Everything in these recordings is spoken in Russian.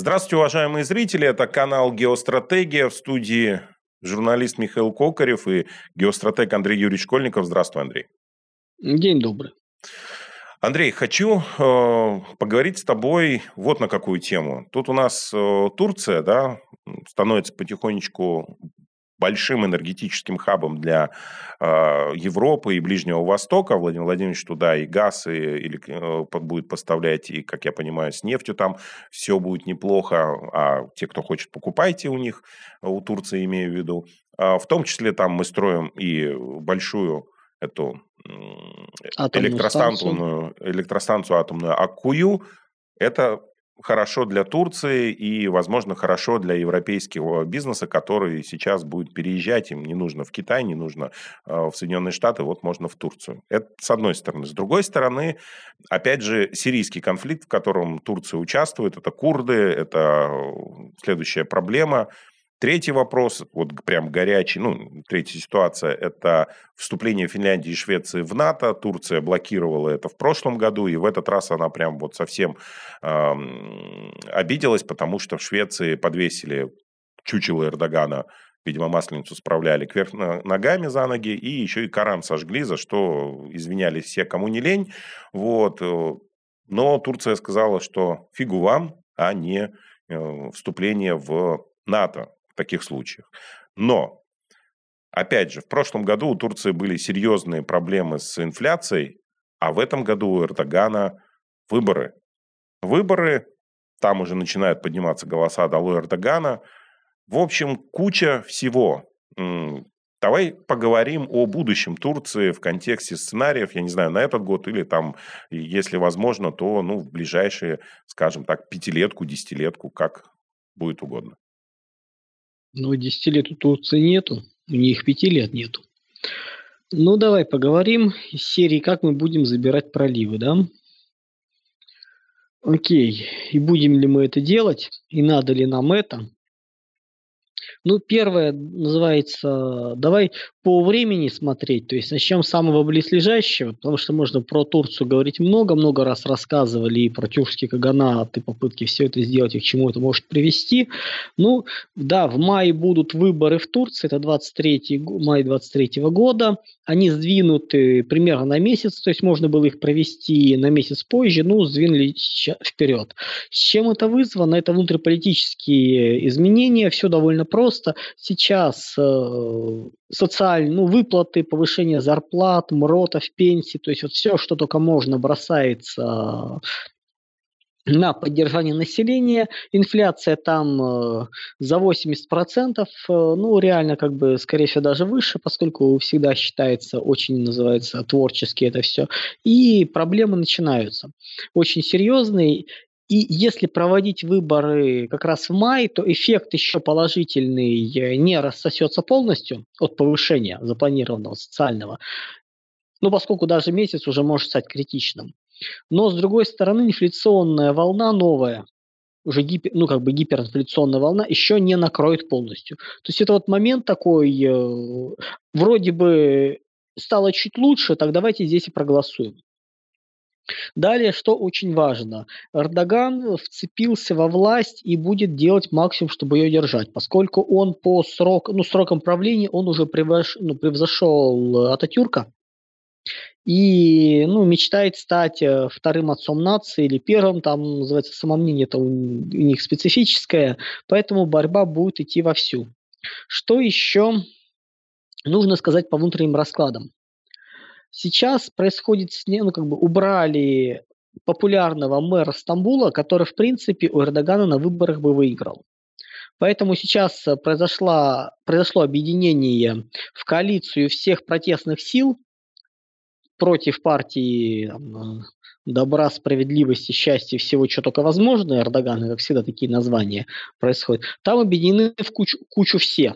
Здравствуйте, уважаемые зрители. Это канал «Геостратегия». В студии журналист Михаил Кокарев и геостратег Андрей Юрьевич Школьников. Здравствуй, Андрей. День добрый. Андрей, хочу э, поговорить с тобой вот на какую тему. Тут у нас э, Турция, да, становится потихонечку большим энергетическим хабом для э, Европы и Ближнего Востока. Владимир Владимирович туда и газ, и, или, э, будет поставлять, и, как я понимаю, с нефтью там все будет неплохо. А те, кто хочет, покупайте у них, у Турции имею в виду. А в том числе там мы строим и большую эту атомную электростанцию, электростанцию атомную Аккую. Это хорошо для Турции и, возможно, хорошо для европейского бизнеса, который сейчас будет переезжать. Им не нужно в Китай, не нужно а, в Соединенные Штаты, вот можно в Турцию. Это с одной стороны. С другой стороны, опять же, сирийский конфликт, в котором Турция участвует, это курды, это следующая проблема – Третий вопрос, вот прям горячий, ну, третья ситуация, это вступление Финляндии и Швеции в НАТО. Турция блокировала это в прошлом году, и в этот раз она прям вот совсем э, обиделась, потому что в Швеции подвесили чучело Эрдогана, видимо, масленицу справляли кверх ногами за ноги, и еще и Коран сожгли, за что извинялись все, кому не лень. Вот. Э, но Турция сказала, что фигу вам, а не э, вступление в НАТО таких случаях. Но, опять же, в прошлом году у Турции были серьезные проблемы с инфляцией, а в этом году у Эрдогана выборы. Выборы, там уже начинают подниматься голоса долой Эрдогана. В общем, куча всего. Давай поговорим о будущем Турции в контексте сценариев, я не знаю, на этот год или там, если возможно, то ну, в ближайшие, скажем так, пятилетку, десятилетку, как будет угодно. Ну, 10 лет у Турции нету, у них 5 лет нету. Ну, давай поговорим из серии «Как мы будем забирать проливы», да? Окей, и будем ли мы это делать, и надо ли нам это? Ну, первое называется, давай по времени смотреть, то есть начнем с самого близлежащего, потому что можно про Турцию говорить много, много раз рассказывали и про тюркский каганат, и попытки все это сделать, и к чему это может привести. Ну, да, в мае будут выборы в Турции, это 23 май 23 года, они сдвинуты примерно на месяц, то есть можно было их провести на месяц позже, ну, сдвинули вперед. С чем это вызвано? Это внутриполитические изменения, все довольно просто. Сейчас э, социальные ну, выплаты, повышение зарплат, МРОТов, пенсий, то есть вот все, что только можно, бросается на поддержание населения. Инфляция там э, за 80%, э, ну, реально, как бы, скорее всего, даже выше, поскольку всегда считается очень, называется, творчески это все. И проблемы начинаются. Очень серьезные. И если проводить выборы как раз в мае, то эффект еще положительный э, не рассосется полностью от повышения запланированного социального, ну, поскольку даже месяц уже может стать критичным. Но, с другой стороны, инфляционная волна новая, уже гипер, ну, как бы гиперинфляционная волна еще не накроет полностью. То есть это вот момент такой, э, вроде бы стало чуть лучше, так давайте здесь и проголосуем. Далее, что очень важно, Эрдоган вцепился во власть и будет делать максимум, чтобы ее держать, поскольку он по срок, ну, срокам правления он уже превыш, ну, превзошел Ататюрка, и ну, мечтает стать э, вторым отцом нации или первым, там называется самомнение, это у них специфическое, поэтому борьба будет идти вовсю. Что еще нужно сказать по внутренним раскладам? Сейчас происходит, ну, как бы убрали популярного мэра Стамбула, который, в принципе, у Эрдогана на выборах бы выиграл. Поэтому сейчас произошло, произошло объединение в коалицию всех протестных сил против партии там, добра, справедливости, счастья, всего, что только возможно, Эрдогана, как всегда, такие названия происходят. Там объединены в кучу, кучу все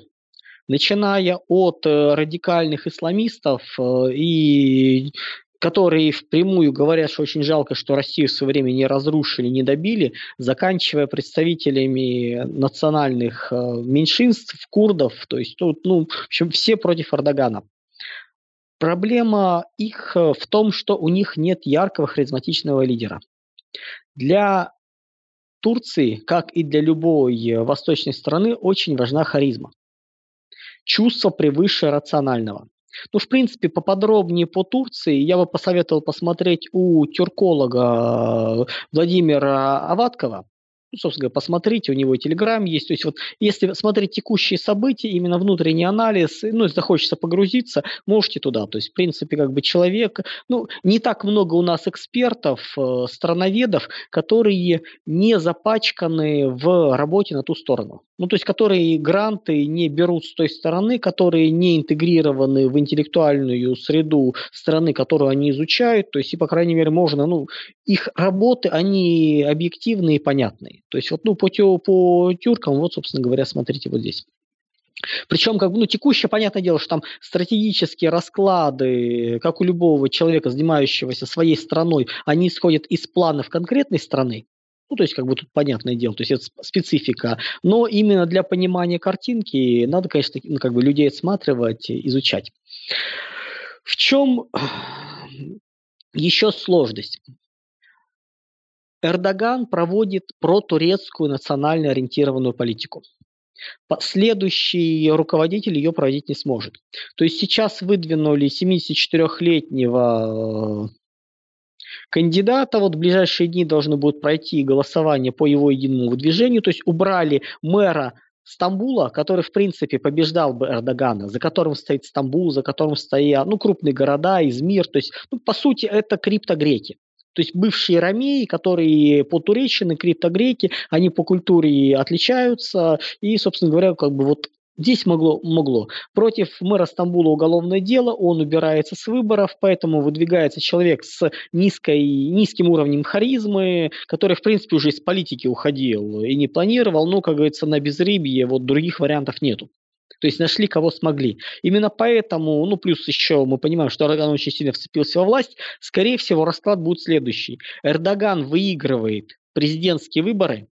начиная от э, радикальных исламистов э, и которые впрямую говорят, что очень жалко, что Россию в свое время не разрушили, не добили, заканчивая представителями национальных э, меньшинств, курдов, то есть тут, ну, в общем, все против Эрдогана. Проблема их в том, что у них нет яркого харизматичного лидера. Для Турции, как и для любой восточной страны, очень важна харизма. Чувство превыше рационального. Ну, в принципе, поподробнее по Турции я бы посоветовал посмотреть у тюрколога Владимира Аваткова ну, собственно говоря, посмотрите, у него телеграм есть. То есть вот если смотреть текущие события, именно внутренний анализ, ну, если захочется погрузиться, можете туда. То есть, в принципе, как бы человек, ну, не так много у нас экспертов, э, страноведов, которые не запачканы в работе на ту сторону. Ну, то есть, которые гранты не берут с той стороны, которые не интегрированы в интеллектуальную среду страны, которую они изучают. То есть, и, по крайней мере, можно, ну, их работы, они объективные и понятные. То есть вот ну, по, по тюркам, вот, собственно говоря, смотрите вот здесь. Причем, как бы, ну, текущее, понятное дело, что там стратегические расклады, как у любого человека, занимающегося своей страной, они исходят из планов конкретной страны. Ну, то есть, как бы тут понятное дело, то есть это специфика. Но именно для понимания картинки надо, конечно, ну, как бы людей отсматривать, изучать. В чем еще сложность? Эрдоган проводит протурецкую национально ориентированную политику. Следующий руководитель ее проводить не сможет. То есть сейчас выдвинули 74-летнего э, кандидата. Вот в ближайшие дни должны будут пройти голосование по его единому выдвижению. То есть убрали мэра Стамбула, который, в принципе, побеждал бы Эрдогана, за которым стоит Стамбул, за которым стоят ну, крупные города, Измир. То есть, ну, по сути, это криптогреки. То есть бывшие ромеи, которые по туреччине, криптогреки, они по культуре отличаются. И, собственно говоря, как бы вот Здесь могло, могло. Против мэра Стамбула уголовное дело, он убирается с выборов, поэтому выдвигается человек с низкой, низким уровнем харизмы, который, в принципе, уже из политики уходил и не планировал, но, как говорится, на безрыбье вот других вариантов нету. То есть нашли, кого смогли. Именно поэтому, ну плюс еще мы понимаем, что Эрдоган очень сильно вцепился во власть, скорее всего расклад будет следующий. Эрдоган выигрывает президентские выборы,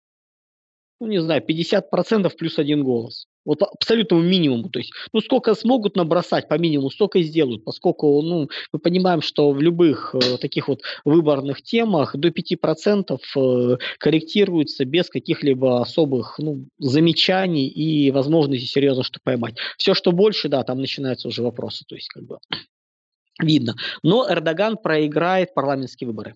ну не знаю, 50% плюс один голос. Вот по абсолютному минимуму. То есть, ну, сколько смогут набросать по минимуму, столько и сделают, поскольку, ну, мы понимаем, что в любых э, таких вот выборных темах до 5% э, корректируется без каких-либо особых ну, замечаний и возможности серьезно что поймать. Все, что больше, да, там начинаются уже вопросы. То есть, как бы видно. Но Эрдоган проиграет парламентские выборы.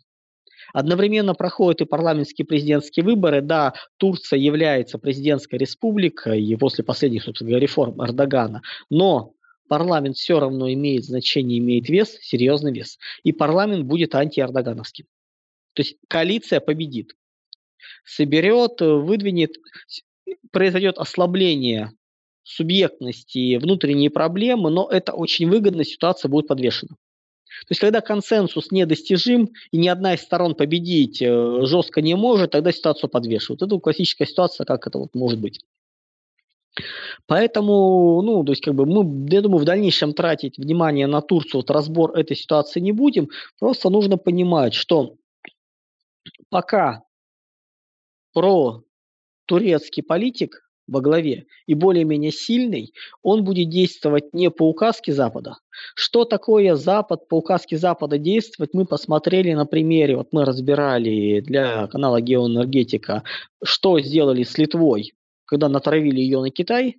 Одновременно проходят и парламентские президентские выборы. Да, Турция является президентской республикой и после последних, собственно говоря, реформ Эрдогана. Но парламент все равно имеет значение, имеет вес, серьезный вес. И парламент будет антиэрдогановским. То есть коалиция победит. Соберет, выдвинет, произойдет ослабление субъектности, внутренние проблемы, но это очень выгодно, ситуация будет подвешена. То есть, когда консенсус недостижим, и ни одна из сторон победить э, жестко не может, тогда ситуацию подвешивают. Это классическая ситуация, как это вот может быть. Поэтому, ну, то есть, как бы мы, я думаю, в дальнейшем тратить внимание на Турцию, вот разбор этой ситуации не будем. Просто нужно понимать, что пока про турецкий политик во главе и более-менее сильный, он будет действовать не по указке Запада. Что такое Запад, по указке Запада действовать, мы посмотрели на примере, вот мы разбирали для канала Геоэнергетика, что сделали с Литвой, когда натравили ее на Китай,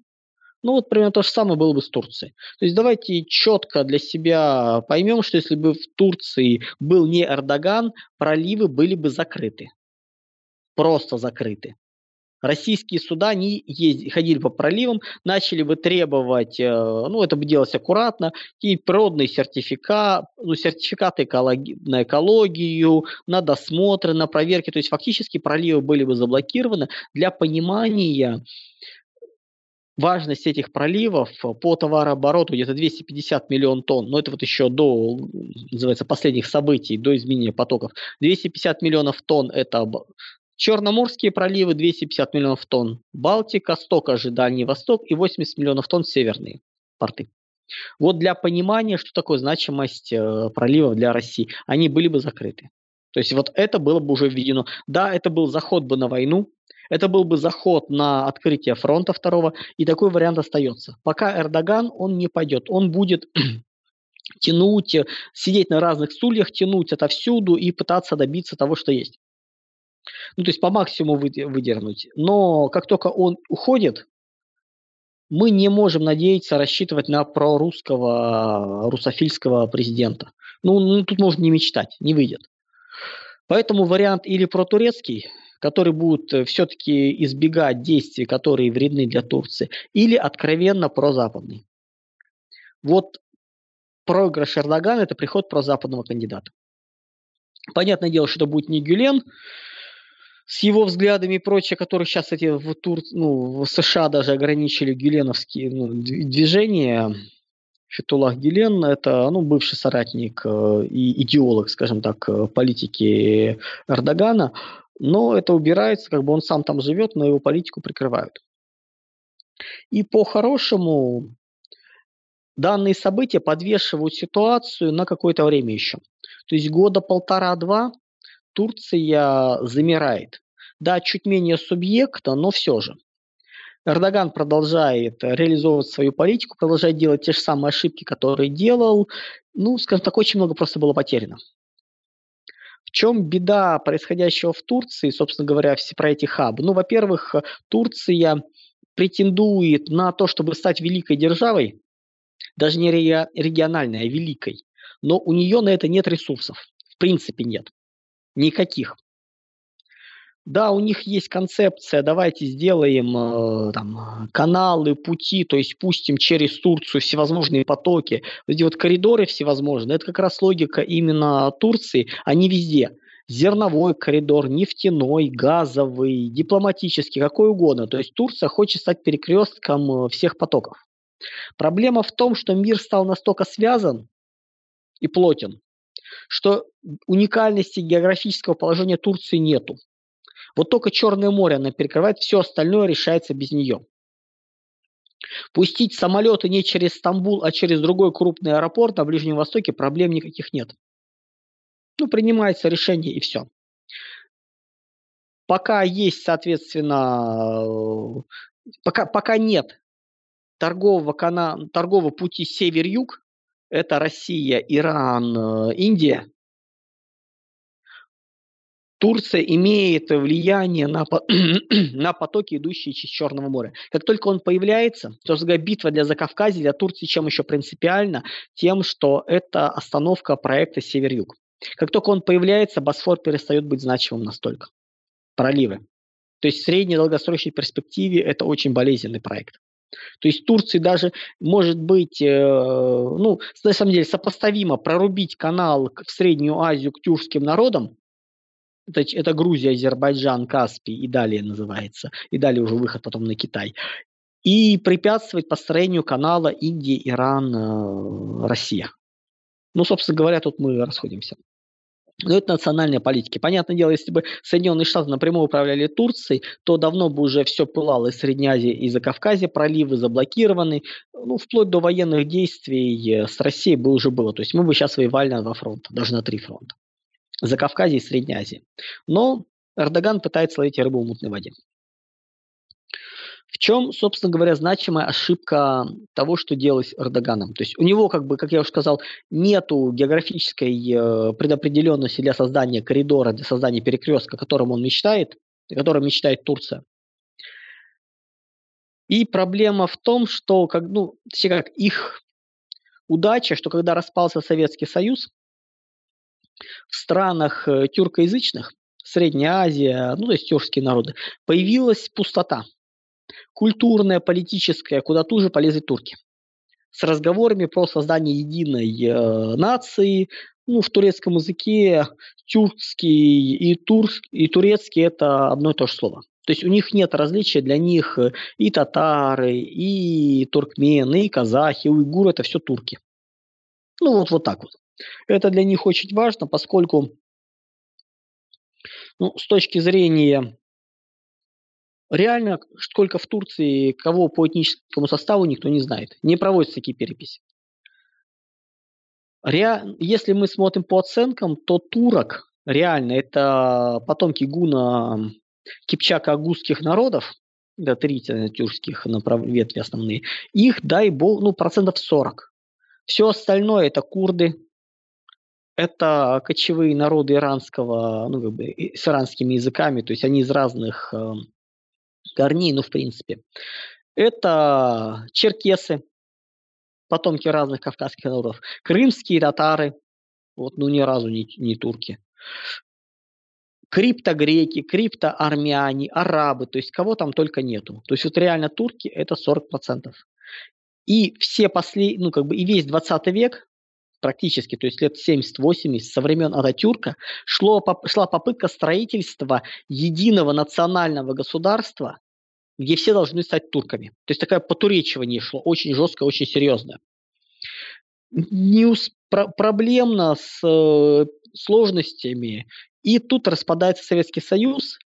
ну вот примерно то же самое было бы с Турцией. То есть давайте четко для себя поймем, что если бы в Турции был не Эрдоган, проливы были бы закрыты. Просто закрыты российские суда не ездили, ходили по проливам, начали бы требовать, э, ну, это бы делалось аккуратно, и природный сертификат, ну, сертификаты на экологию, на досмотры, на проверки, то есть фактически проливы были бы заблокированы для понимания важность этих проливов по товарообороту где-то 250 миллион тонн, но это вот еще до, называется, последних событий, до изменения потоков. 250 миллионов тонн – это Черноморские проливы 250 миллионов тонн, Балтика, столько же Дальний Восток и 80 миллионов тонн северные порты. Вот для понимания, что такое значимость э, проливов для России, они были бы закрыты. То есть вот это было бы уже введено. Да, это был заход бы на войну, это был бы заход на открытие фронта второго, и такой вариант остается. Пока Эрдоган, он не пойдет, он будет тянуть, сидеть на разных стульях, тянуть отовсюду и пытаться добиться того, что есть. Ну, то есть по максимуму выдернуть. Но как только он уходит, мы не можем надеяться рассчитывать на прорусского, русофильского президента. Ну, ну, тут можно не мечтать, не выйдет. Поэтому вариант или протурецкий, который будет э, все-таки избегать действий, которые вредны для Турции, или откровенно прозападный. Вот проигрыш Эрдогана – это приход прозападного кандидата. Понятное дело, что это будет не Гюлен, с его взглядами и прочее, которые сейчас эти в, Тур, ну, в США даже ограничили гюленовские ну, движения. Фетулах Гюлен – это ну, бывший соратник э, и идеолог, скажем так, э, политики Эрдогана, но это убирается, как бы он сам там живет, но его политику прикрывают. И по-хорошему данные события подвешивают ситуацию на какое-то время еще. То есть года полтора-два Турция замирает. Да, чуть менее субъекта, но все же. Эрдоган продолжает реализовывать свою политику, продолжает делать те же самые ошибки, которые делал. Ну, скажем так, очень много просто было потеряно. В чем беда происходящего в Турции, собственно говоря, все про эти хабы? Ну, во-первых, Турция претендует на то, чтобы стать великой державой, даже не региональной, а великой. Но у нее на это нет ресурсов. В принципе нет. Никаких. Да, у них есть концепция, давайте сделаем э, там, каналы, пути, то есть пустим через Турцию всевозможные потоки. Эти вот коридоры всевозможные, это как раз логика именно Турции, они везде. Зерновой коридор, нефтяной, газовый, дипломатический, какой угодно. То есть Турция хочет стать перекрестком э, всех потоков. Проблема в том, что мир стал настолько связан и плотен, что уникальности географического положения Турции нету. Вот только Черное море она перекрывает, все остальное решается без нее. Пустить самолеты не через Стамбул, а через другой крупный аэропорт на Ближнем Востоке проблем никаких нет. Ну, принимается решение и все. Пока есть, соответственно, пока, пока нет торгового, канала, торгового пути север-юг, это Россия, Иран, э, Индия, Турция имеет влияние на, на потоки, идущие через Черного моря. Как только он появляется, то битва для Закавказья, для Турции чем еще принципиально? Тем, что это остановка проекта Север-Юг. Как только он появляется, Босфор перестает быть значимым настолько. Проливы. То есть в средней долгосрочной перспективе это очень болезненный проект. То есть Турции даже может быть, э, ну, на самом деле, сопоставимо прорубить канал в Среднюю Азию к тюркским народам, это, это Грузия, Азербайджан, Каспий и далее называется, и далее уже выход потом на Китай, и препятствовать построению канала Индия, Иран, э, Россия. Ну, собственно говоря, тут мы расходимся. Но это национальная политика. Понятное дело, если бы Соединенные Штаты напрямую управляли Турцией, то давно бы уже все пылало из Средней Азии и Закавказья, проливы заблокированы, ну, вплоть до военных действий э, с Россией бы уже было. То есть мы бы сейчас воевали на два фронта, даже на три фронта. Закавказье и Средней Азии. Но Эрдоган пытается ловить рыбу в мутной воде. В чем, собственно говоря, значимая ошибка того, что делалось Эрдоганом? То есть у него, как бы, как я уже сказал, нету географической э, предопределенности для создания коридора, для создания перекрестка, о котором он мечтает, о котором мечтает Турция. И проблема в том, что как, ну, точнее как их удача, что когда распался Советский Союз, в странах э, тюркоязычных, Средняя Азия, ну, то есть тюркские народы, появилась пустота. Культурная, политическая, куда тоже полезли турки. С разговорами про создание единой э, нации, ну, в турецком языке тюркский и, турк, и турецкий – это одно и то же слово. То есть у них нет различия, для них и татары, и туркмены, и казахи, и уйгуры – это все турки. Ну, вот, вот так вот. Это для них очень важно, поскольку ну, с точки зрения реально, сколько в Турции, кого по этническому составу, никто не знает. Не проводятся такие переписи. Ре... Если мы смотрим по оценкам, то турок реально это потомки гуна кипчако-агузских народов, да, три тюркских направ... ветви основные, их, дай бог, ну, процентов 40. Все остальное это курды, это кочевые народы иранского, ну, как бы, с иранскими языками, то есть они из разных э, корней, ну, в принципе. Это черкесы, потомки разных кавказских народов, крымские татары, вот, ну, ни разу не, не турки, криптогреки, криптоармяне, арабы, то есть кого там только нету. То есть вот реально турки это 40%. И все после, ну как бы и весь 20 век практически, то есть лет 70-80 со времен Ататюрка, шло, шла попытка строительства единого национального государства, где все должны стать турками. То есть такая потуречивание шло, очень жестко, очень серьезно. Не ус... Про- проблемно с э, сложностями, и тут распадается Советский Союз,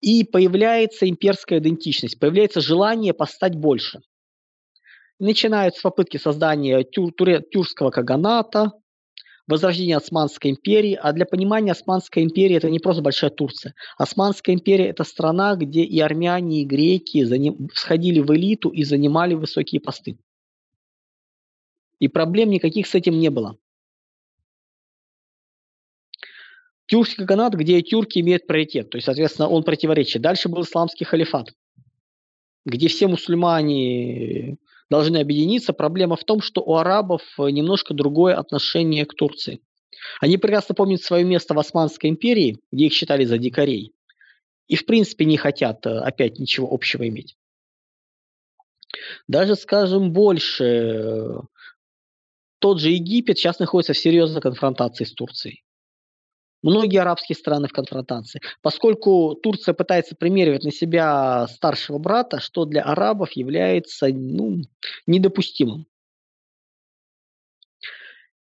и появляется имперская идентичность, появляется желание постать больше. Начинаются попытки создания тюр, тюркского каганата, возрождения Османской империи. А для понимания Османской империи это не просто большая Турция. Османская империя это страна, где и армяне, и греки заним, сходили в элиту и занимали высокие посты. И проблем никаких с этим не было. Тюркский каганат, где тюрки имеют приоритет, то есть, соответственно, он противоречит. Дальше был исламский халифат, где все мусульмане должны объединиться. Проблема в том, что у арабов э, немножко другое отношение к Турции. Они прекрасно помнят свое место в Османской империи, где их считали за дикарей. И в принципе не хотят э, опять ничего общего иметь. Даже, скажем, больше, э, тот же Египет сейчас находится в серьезной конфронтации с Турцией. Многие арабские страны в конфронтации. Поскольку Турция пытается примеривать на себя старшего брата, что для арабов является ну, недопустимым.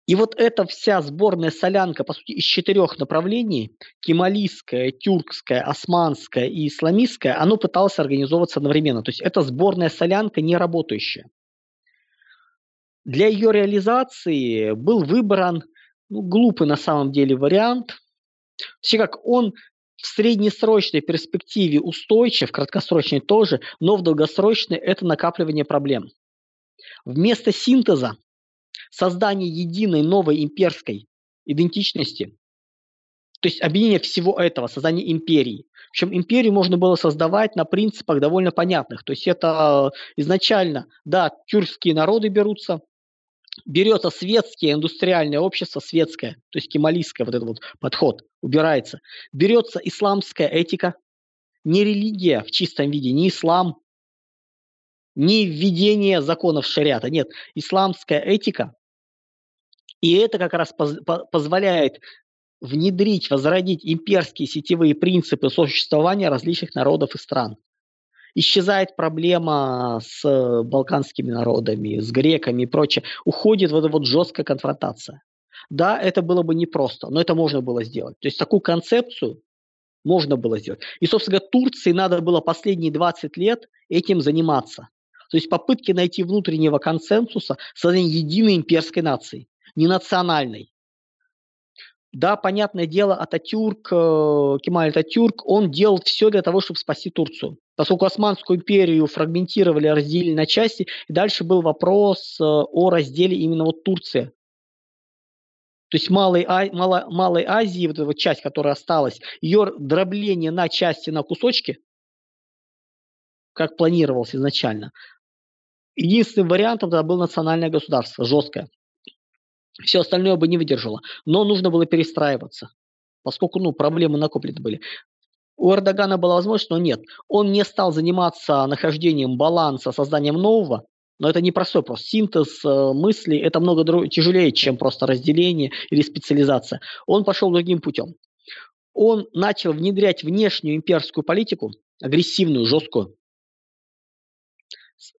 И вот эта вся сборная солянка, по сути, из четырех направлений, кемалийская, тюркская, османская и исламистская, оно пыталось организовываться одновременно. То есть это сборная солянка не работающая. Для ее реализации был выбран ну, глупый на самом деле вариант, все как он в среднесрочной перспективе устойчив, краткосрочной тоже, но в долгосрочной это накапливание проблем. Вместо синтеза, создания единой новой имперской идентичности, то есть объединение всего этого, создание империи. Причем империю можно было создавать на принципах довольно понятных. То есть это изначально, да, тюркские народы берутся, берется светское индустриальное общество, светское, то есть кемалийское вот этот вот подход, убирается. Берется исламская этика, не религия в чистом виде, не ислам, не введение законов шариата, нет, исламская этика. И это как раз поз позволяет внедрить, возродить имперские сетевые принципы существования различных народов и стран исчезает проблема с балканскими народами, с греками и прочее. Уходит вот эта вот жесткая конфронтация. Да, это было бы непросто, но это можно было сделать. То есть такую концепцию можно было сделать. И, собственно говоря, Турции надо было последние 20 лет этим заниматься. То есть попытки найти внутреннего консенсуса, создания единой имперской нации, не национальной. Да, понятное дело, Ататюрк, э, Кемаль Ататюрк, он делал все для того, чтобы спасти Турцию. Поскольку Османскую империю фрагментировали, разделили на части, и дальше был вопрос э, о разделе именно вот Турции. То есть Малой, а, Мало, Малой Азии, вот эта вот часть, которая осталась, ее дробление на части, на кусочки, как планировалось изначально, единственным вариантом тогда было национальное государство, жесткое. Все остальное бы не выдержало. Но нужно было перестраиваться, поскольку ну, проблемы накоплены были. У Эрдогана была возможность, но нет. Он не стал заниматься нахождением баланса, созданием нового, но это не простой просто синтез э, мыслей, это много друг, тяжелее, чем просто разделение или специализация. Он пошел другим путем. Он начал внедрять внешнюю имперскую политику, агрессивную, жесткую,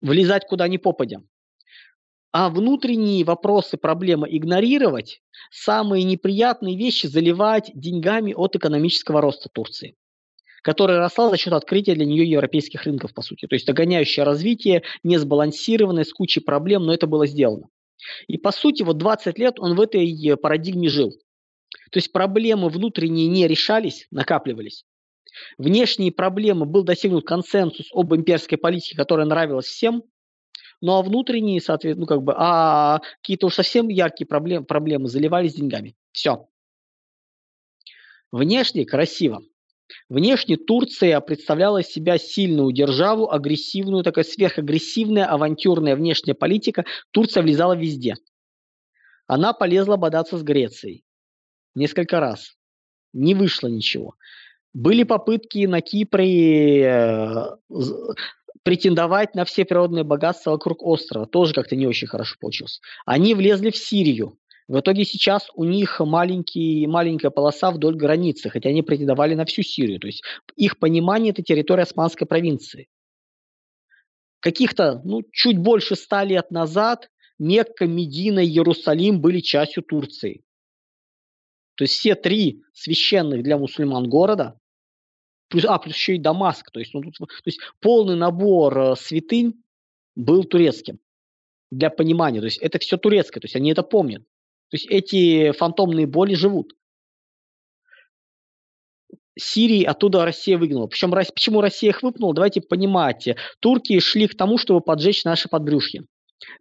влезать куда ни попадя а внутренние вопросы, проблемы игнорировать, самые неприятные вещи заливать деньгами от экономического роста Турции которая росла за счет открытия для нее европейских рынков, по сути. То есть догоняющее развитие, не сбалансированное, с кучей проблем, но это было сделано. И по сути, вот 20 лет он в этой парадигме жил. То есть проблемы внутренние не решались, накапливались. Внешние проблемы был достигнут консенсус об имперской политике, которая нравилась всем, ну а внутренние, соответственно, ну как бы, а какие-то уж совсем яркие проблем, проблемы заливались деньгами. Все. Внешне красиво. Внешне Турция представляла себя сильную державу, агрессивную, такая сверхагрессивная, авантюрная внешняя политика. Турция влезала везде. Она полезла бодаться с Грецией. Несколько раз. Не вышло ничего. Были попытки на Кипре э, претендовать на все природные богатства вокруг острова. Тоже как-то не очень хорошо получилось. Они влезли в Сирию. В итоге сейчас у них маленький, маленькая полоса вдоль границы, хотя они претендовали на всю Сирию. То есть их понимание – это территория Османской провинции. Каких-то, ну, чуть больше ста лет назад Мекка, Медина и Иерусалим были частью Турции. То есть все три священных для мусульман города, плюс, а, плюс еще и Дамаск, то есть, ну, тут, то есть полный набор э, святынь был турецким для понимания. То есть это все турецкое, то есть они это помнят. То есть эти фантомные боли живут. Сирии оттуда Россия выгнала. Причем почему Россия их выпнула, давайте понимать. Турки шли к тому, чтобы поджечь наши подбрюшья.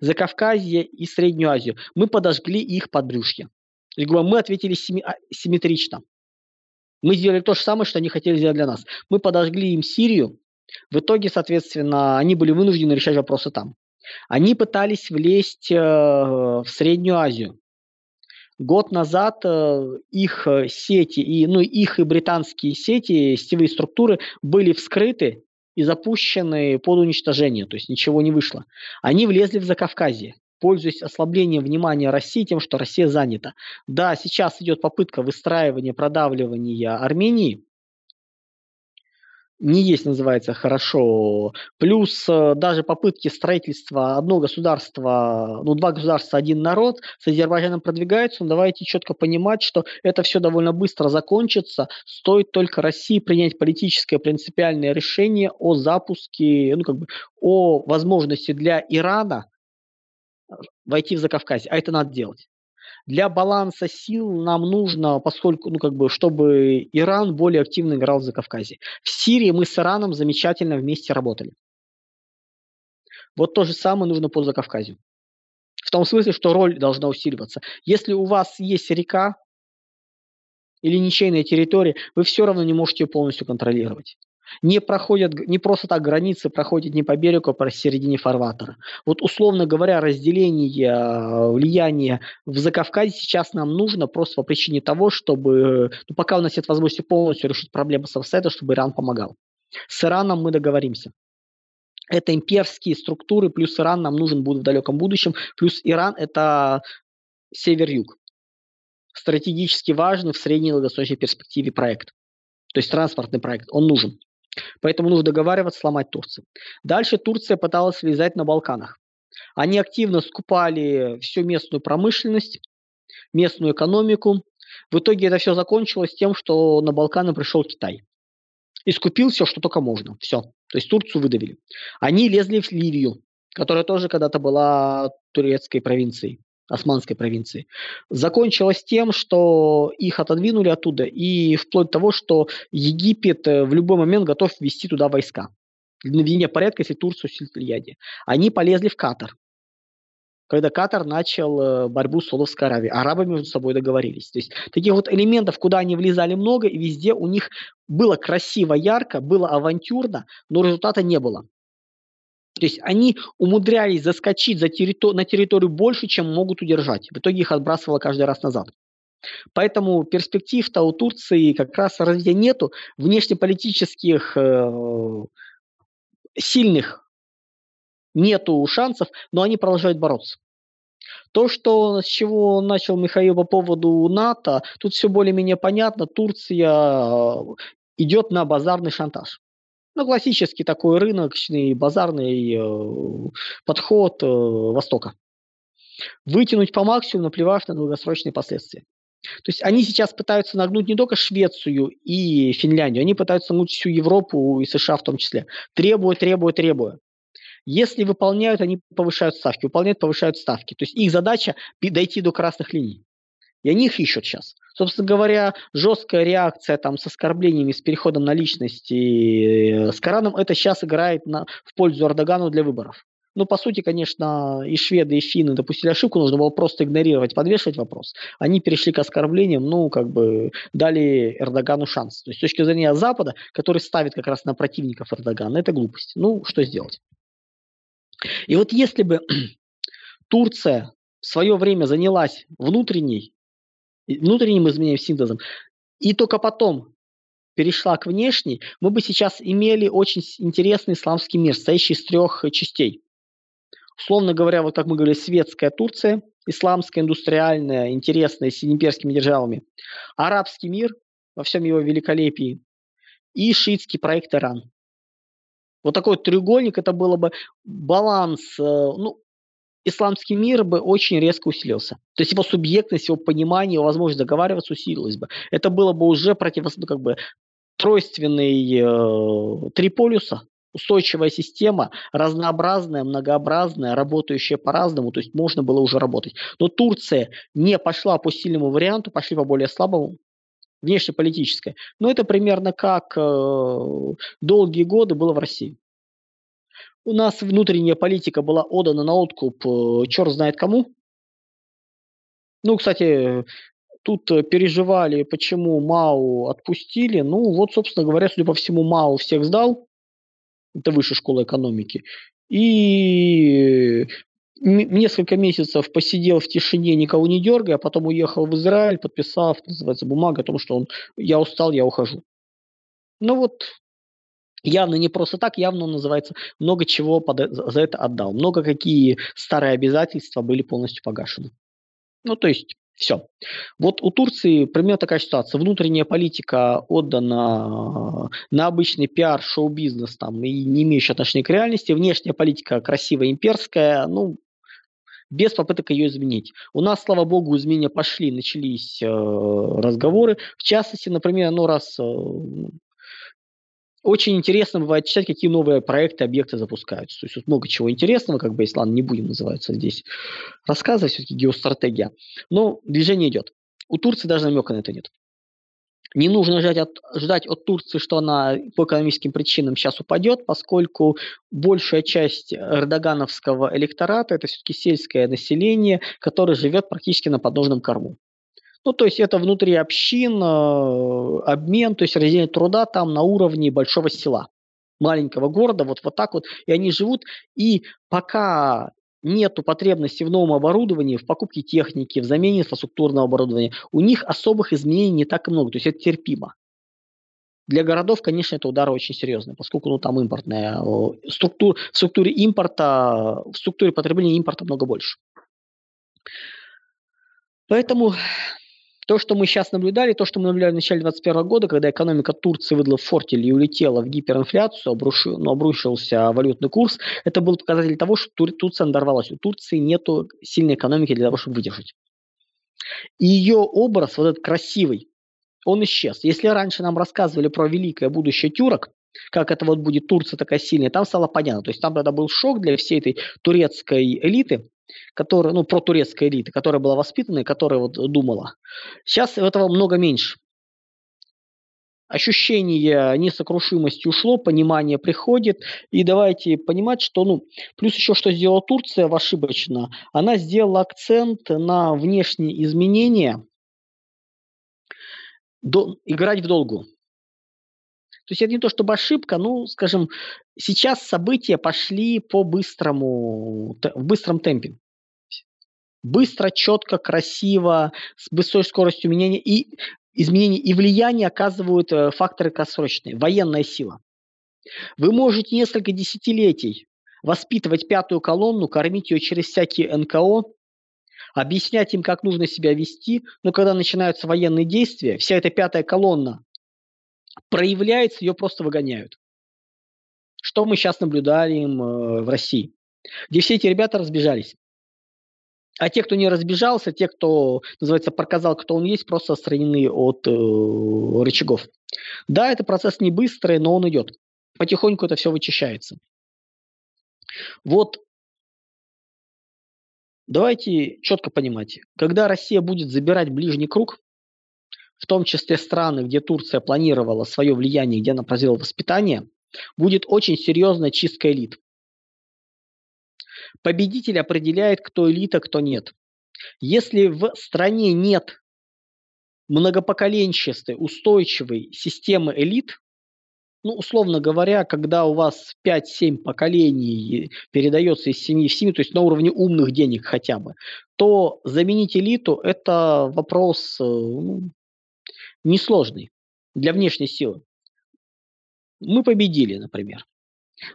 Закавказье и Среднюю Азию. Мы подожгли их подбрюшье. Мы ответили а, симметрично. Мы сделали то же самое, что они хотели сделать для нас. Мы подожгли им Сирию. В итоге, соответственно, они были вынуждены решать вопросы там. Они пытались влезть э, в Среднюю Азию. Год назад э, их э, сети, и, ну, их и британские сети, сетевые структуры были вскрыты и запущены под уничтожение, то есть ничего не вышло. Они влезли в Закавказье, пользуясь ослаблением внимания России тем, что Россия занята. Да, сейчас идет попытка выстраивания, продавливания Армении, не есть, называется, хорошо. Плюс э, даже попытки строительства одного государства, ну, два государства, один народ с Азербайджаном продвигаются, но давайте четко понимать, что это все довольно быстро закончится. Стоит только России принять политическое принципиальное решение о запуске, ну, как бы, о возможности для Ирана войти в Закавказье. А это надо делать. Для баланса сил нам нужно, поскольку, ну, как бы, чтобы Иран более активно играл в Закавказье. В Сирии мы с Ираном замечательно вместе работали. Вот то же самое нужно по Закавказью. В том смысле, что роль должна усиливаться. Если у вас есть река или ничейная территория, вы все равно не можете ее полностью контролировать не проходят, не просто так границы проходят не по берегу, а по середине фарватера. Вот условно говоря, разделение а, влияния в Закавказье сейчас нам нужно просто по причине того, чтобы, ну, пока у нас нет возможности полностью решить проблему с Авсайда, чтобы Иран помогал. С Ираном мы договоримся. Это имперские структуры, плюс Иран нам нужен будет в далеком будущем, плюс Иран это север-юг. Стратегически важный в средней и долгосрочной перспективе проект. То есть транспортный проект, он нужен. Поэтому нужно договариваться сломать Турцию. Дальше Турция пыталась влезать на Балканах. Они активно скупали всю местную промышленность, местную экономику. В итоге это все закончилось тем, что на Балканы пришел Китай. И скупил все, что только можно. Все. То есть Турцию выдавили. Они лезли в Ливию, которая тоже когда-то была турецкой провинцией османской провинции, закончилось тем, что их отодвинули оттуда, и вплоть до того, что Египет э, в любой момент готов ввести туда войска. Для наведения порядка, если Турцию усилит влияние. Они полезли в Катар, когда Катар начал э, борьбу с Саудовской Аравией. Арабы между собой договорились. То есть таких вот элементов, куда они влезали много, и везде у них было красиво, ярко, было авантюрно, но результата не было. То есть они умудрялись заскочить за территор- на территорию больше, чем могут удержать. В итоге их отбрасывало каждый раз назад. Поэтому перспектив-то у Турции как раз развития нету. Внешнеполитических э, сильных нету шансов, но они продолжают бороться. То, что, с чего начал Михаил по поводу НАТО, тут все более-менее понятно. Турция э, идет на базарный шантаж. Ну, классический такой рыночный, базарный э, подход э, Востока. Вытянуть по максимуму, наплевав на долгосрочные последствия. То есть они сейчас пытаются нагнуть не только Швецию и Финляндию, они пытаются нагнуть всю Европу и США в том числе. Требуя, требуя, требуя. Если выполняют, они повышают ставки. Выполняют, повышают ставки. То есть их задача дойти до красных линий. И они их ищут сейчас. Собственно говоря, жесткая реакция там, с оскорблениями, с переходом на личности, э, с Кораном, это сейчас играет на, в пользу Эрдогану для выборов. Ну, по сути, конечно, и шведы, и финны допустили ошибку, нужно было просто игнорировать, подвешивать вопрос. Они перешли к оскорблениям, ну, как бы дали Эрдогану шанс. То есть с точки зрения Запада, который ставит как раз на противников Эрдогана, это глупость. Ну, что сделать? И вот если бы Турция в свое время занялась внутренней, внутренним изменением синтезом, и только потом перешла к внешней, мы бы сейчас имели очень интересный исламский мир, состоящий из трех частей. Условно говоря, вот как мы говорили, светская Турция, исламская, индустриальная, интересная, с имперскими державами, арабский мир во всем его великолепии и шиитский проект Иран. Вот такой треугольник, это было бы баланс, э, ну, исламский мир бы очень резко усилился. То есть его субъектность, его понимание, его возможность договариваться усилилась бы. Это было бы уже против, ну, как бы тройственный э, три полюса, устойчивая система, разнообразная, многообразная, работающая по-разному, то есть можно было уже работать. Но Турция не пошла по сильному варианту, пошли по более слабому, внешнеполитическое. Но это примерно как э, долгие годы было в России. У нас внутренняя политика была отдана на откуп э, черт знает кому. Ну, кстати, тут переживали, почему Мау отпустили. Ну, вот, собственно говоря, судя по всему, Мау всех сдал. Это высшая школа экономики. И несколько месяцев посидел в тишине, никого не дергая, а потом уехал в Израиль, подписав, называется, бумагу о том, что он, я устал, я ухожу. Ну вот, явно не просто так, явно он называется, много чего под, за это отдал. Много какие старые обязательства были полностью погашены. Ну, то есть, все. Вот у Турции примерно такая ситуация. Внутренняя политика отдана на обычный пиар, шоу-бизнес там, и не имеющий отношения к реальности. Внешняя политика красивая, имперская, ну, без попыток ее изменить. У нас, слава богу, изменения пошли, начались э, разговоры. В частности, например, ну раз э, очень интересно бывает читать, какие новые проекты, объекты запускаются. То есть вот много чего интересного, как бы, если ладно, не будем называться здесь рассказывать, все-таки геостратегия. Но движение идет. У Турции даже намека на это нет. Не нужно ждать от, ждать от Турции, что она по экономическим причинам сейчас упадет, поскольку большая часть эрдогановского электората – это все-таки сельское население, которое живет практически на подножном корму. Ну, то есть это внутри общин, э, обмен, то есть разделение труда там на уровне большого села, маленького города, вот, вот так вот. И они живут, и пока нету потребности в новом оборудовании, в покупке техники, в замене инфраструктурного оборудования, у них особых изменений не так много, то есть это терпимо. Для городов, конечно, это удар очень серьезный, поскольку ну, там импортная структура, в структуре импорта, в структуре потребления импорта много больше. Поэтому то, что мы сейчас наблюдали, то, что мы наблюдали в начале 2021 года, когда экономика Турции выдала фортель и улетела в гиперинфляцию, обрушил, ну, обрушился валютный курс, это был показатель того, что Тур, Турция надорвалась. У Турции нет сильной экономики для того, чтобы выдержать. И ее образ, вот этот красивый, он исчез. Если раньше нам рассказывали про великое будущее тюрок, как это вот будет Турция такая сильная, там стало понятно. То есть там тогда был шок для всей этой турецкой элиты, которая, ну, про турецкая элита, которая была воспитана и которая вот думала. Сейчас этого много меньше. Ощущение несокрушимости ушло, понимание приходит, и давайте понимать, что, ну, плюс еще что сделала Турция ошибочно, она сделала акцент на внешние изменения, до, играть в долгу. То есть это не то чтобы ошибка, ну, скажем, сейчас события пошли по быстрому, в быстром темпе. Быстро, четко, красиво, с высокой скоростью изменения и изменений и влияния оказывают э, факторы краткосрочные. Военная сила. Вы можете несколько десятилетий воспитывать пятую колонну, кормить ее через всякие НКО, объяснять им, как нужно себя вести, но когда начинаются военные действия, вся эта пятая колонна проявляется, ее просто выгоняют. Что мы сейчас наблюдаем э, в России, где все эти ребята разбежались. А те, кто не разбежался, те, кто, называется, показал, кто он есть, просто отстранены от э, рычагов. Да, это процесс не быстрый, но он идет. Потихоньку это все вычищается. Вот давайте четко понимать, когда Россия будет забирать ближний круг, в том числе страны, где Турция планировала свое влияние, где она произвела воспитание, будет очень серьезная чистка элит. Победитель определяет, кто элита, кто нет. Если в стране нет многопоколенчатой, устойчивой системы элит, ну, условно говоря, когда у вас 5-7 поколений передается из семьи в семью, то есть на уровне умных денег хотя бы, то заменить элиту – это вопрос э, ну, несложный для внешней силы. Мы победили, например.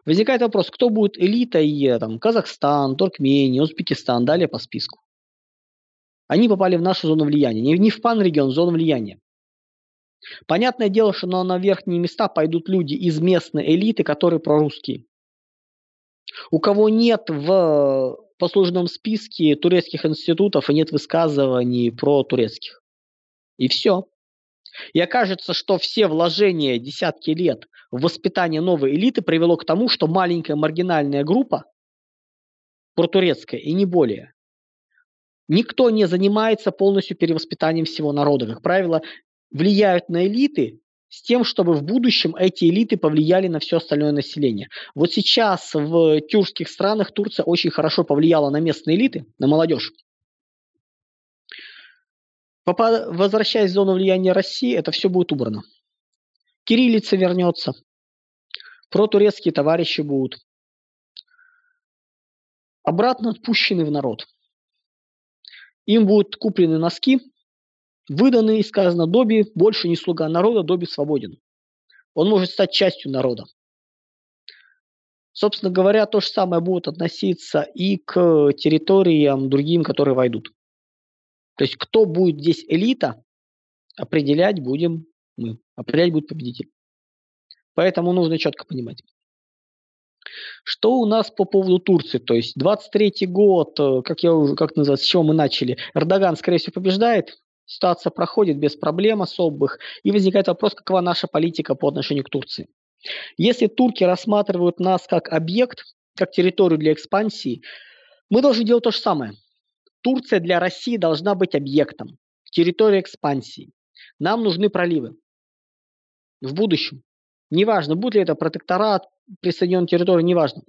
Возникает вопрос, кто будет элитой, там, Казахстан, Туркмения, Узбекистан, далее по списку. Они попали в нашу зону влияния. Не, не в пан-регион, в зону влияния. Понятное дело, что на, на верхние места пойдут люди из местной элиты, которые прорусские. У кого нет в послужном списке турецких институтов и нет высказываний про турецких. И все. И окажется, что все вложения десятки лет в воспитание новой элиты привело к тому, что маленькая маргинальная группа, протурецкая и не более, никто не занимается полностью перевоспитанием всего народа. Как правило, влияют на элиты с тем, чтобы в будущем эти элиты повлияли на все остальное население. Вот сейчас в тюркских странах Турция очень хорошо повлияла на местные элиты, на молодежь. Возвращаясь в зону влияния России, это все будет убрано. Кириллица вернется, протурецкие товарищи будут обратно отпущены в народ. Им будут куплены носки, выданы и сказано, Доби больше не слуга народа, Доби свободен. Он может стать частью народа. Собственно говоря, то же самое будет относиться и к территориям другим, которые войдут. То есть кто будет здесь элита, определять будем мы. Определять будет победитель. Поэтому нужно четко понимать. Что у нас по поводу Турции? То есть 23 год, э, как я уже, как называется, с чего мы начали, Эрдоган, скорее всего, побеждает, ситуация проходит без проблем особых, и возникает вопрос, какова наша политика по отношению к Турции. Если турки рассматривают нас как объект, как территорию для экспансии, мы должны делать то же самое. Турция для России должна быть объектом, территорией экспансии. Нам нужны проливы в будущем. Неважно, будет ли это протекторат, присоединенной территории, неважно.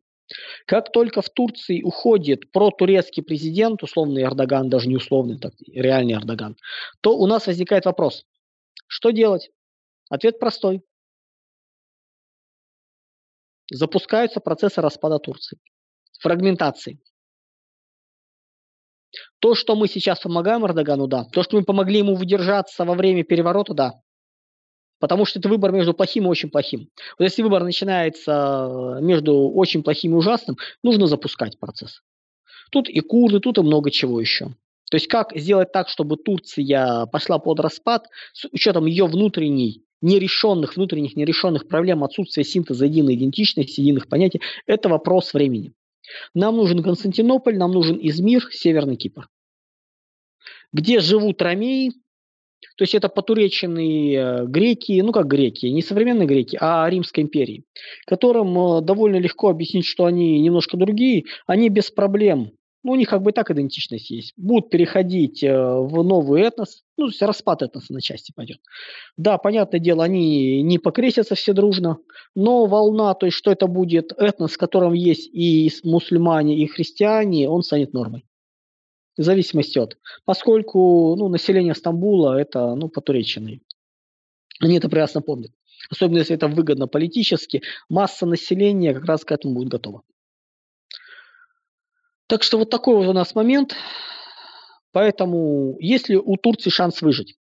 Как только в Турции уходит протурецкий президент, условный Эрдоган, даже не условный, так, реальный Эрдоган, то у нас возникает вопрос, что делать? Ответ простой. Запускаются процессы распада Турции, фрагментации. То, что мы сейчас помогаем Эрдогану, да. То, что мы помогли ему выдержаться во время переворота, да. Потому что это выбор между плохим и очень плохим. Вот если выбор начинается между очень плохим и ужасным, нужно запускать процесс. Тут и курды, тут и много чего еще. То есть как сделать так, чтобы Турция пошла под распад с учетом ее внутренней нерешенных, внутренних нерешенных проблем, отсутствия синтеза единой идентичности, единых понятий, это вопрос времени. Нам нужен Константинополь, нам нужен Измир, Северный Кипр. Где живут ромеи, то есть это потуреченные э, греки, ну как греки, не современные греки, а Римской империи, которым э, довольно легко объяснить, что они немножко другие, они без проблем ну, у них как бы так идентичность есть. Будут переходить э, в новый этнос, ну, то есть распад этноса на части пойдет. Да, понятное дело, они не покрестятся все дружно, но волна, то есть что это будет этнос, в котором есть и мусульмане, и христиане, он станет нормой в зависимости от. Поскольку ну, население Стамбула это ну, потуреченные. Они это прекрасно помнят. Особенно если это выгодно политически, масса населения как раз к этому будет готова. Так что вот такой вот у нас момент. Поэтому есть ли у Турции шанс выжить?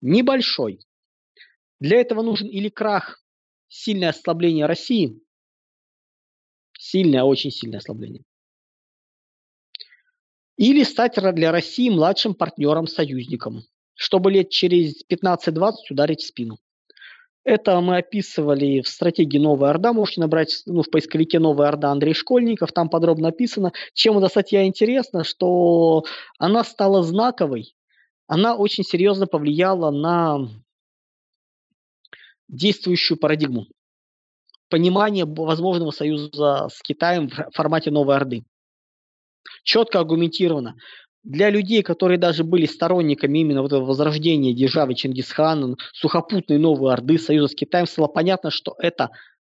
Небольшой. Для этого нужен или крах, сильное ослабление России, Сильное, очень сильное ослабление. Или стать для России младшим партнером-союзником, чтобы лет через 15-20 ударить в спину. Это мы описывали в стратегии «Новая Орда». Можете набрать ну, в поисковике «Новая Орда» Андрей Школьников. Там подробно описано. Чем эта статья интересна, что она стала знаковой. Она очень серьезно повлияла на действующую парадигму понимание возможного союза с Китаем в формате Новой Орды. Четко аргументировано. Для людей, которые даже были сторонниками именно вот этого возрождения державы Чингисхана, сухопутной Новой Орды, союза с Китаем, стало понятно, что это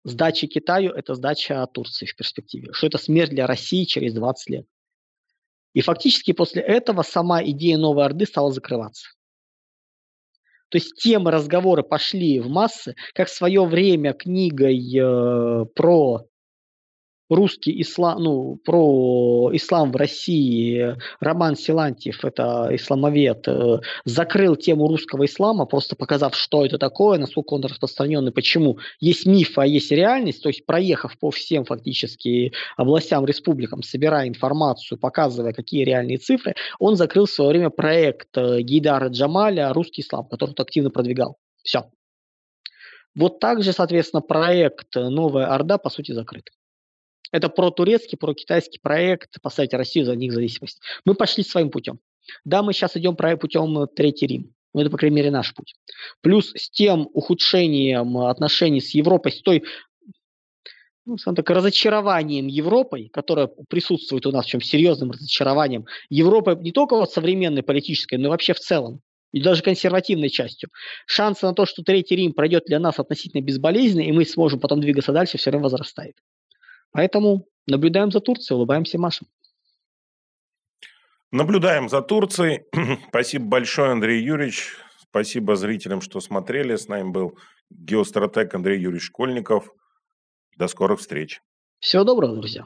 Сдача Китаю – это сдача Турции в перспективе. Что это смерть для России через 20 лет. И фактически после этого сама идея Новой Орды стала закрываться. То есть темы разговоры пошли в массы, как в свое время книгой э, про русский ислам, ну, про ислам в России, Роман Силантьев, это исламовед, э, закрыл тему русского ислама, просто показав, что это такое, насколько он распространен и почему. Есть миф, а есть реальность, то есть проехав по всем фактически областям, республикам, собирая информацию, показывая, какие реальные цифры, он закрыл в свое время проект э, Гейдара Джамаля «Русский ислам», который он активно продвигал. Все. Вот так же, соответственно, проект «Новая Орда» по сути закрыт. Это про-турецкий, про-китайский проект, поставить Россию за них зависимость. Мы пошли своим путем. Да, мы сейчас идем путем Третий Рим. Ну, это, по крайней мере, наш путь. Плюс с тем ухудшением отношений с Европой, с той ну, так, разочарованием Европой, которое присутствует у нас, чем серьезным разочарованием, Европы не только вот современной политической, но и вообще в целом, и даже консервативной частью. Шансы на то, что Третий Рим пройдет для нас относительно безболезненно, и мы сможем потом двигаться дальше, все равно возрастает. Поэтому наблюдаем за Турцией, улыбаемся Машем. Наблюдаем за Турцией. Спасибо большое, Андрей Юрьевич. Спасибо зрителям, что смотрели. С нами был геостратег Андрей Юрьевич Школьников. До скорых встреч. Всего доброго, друзья.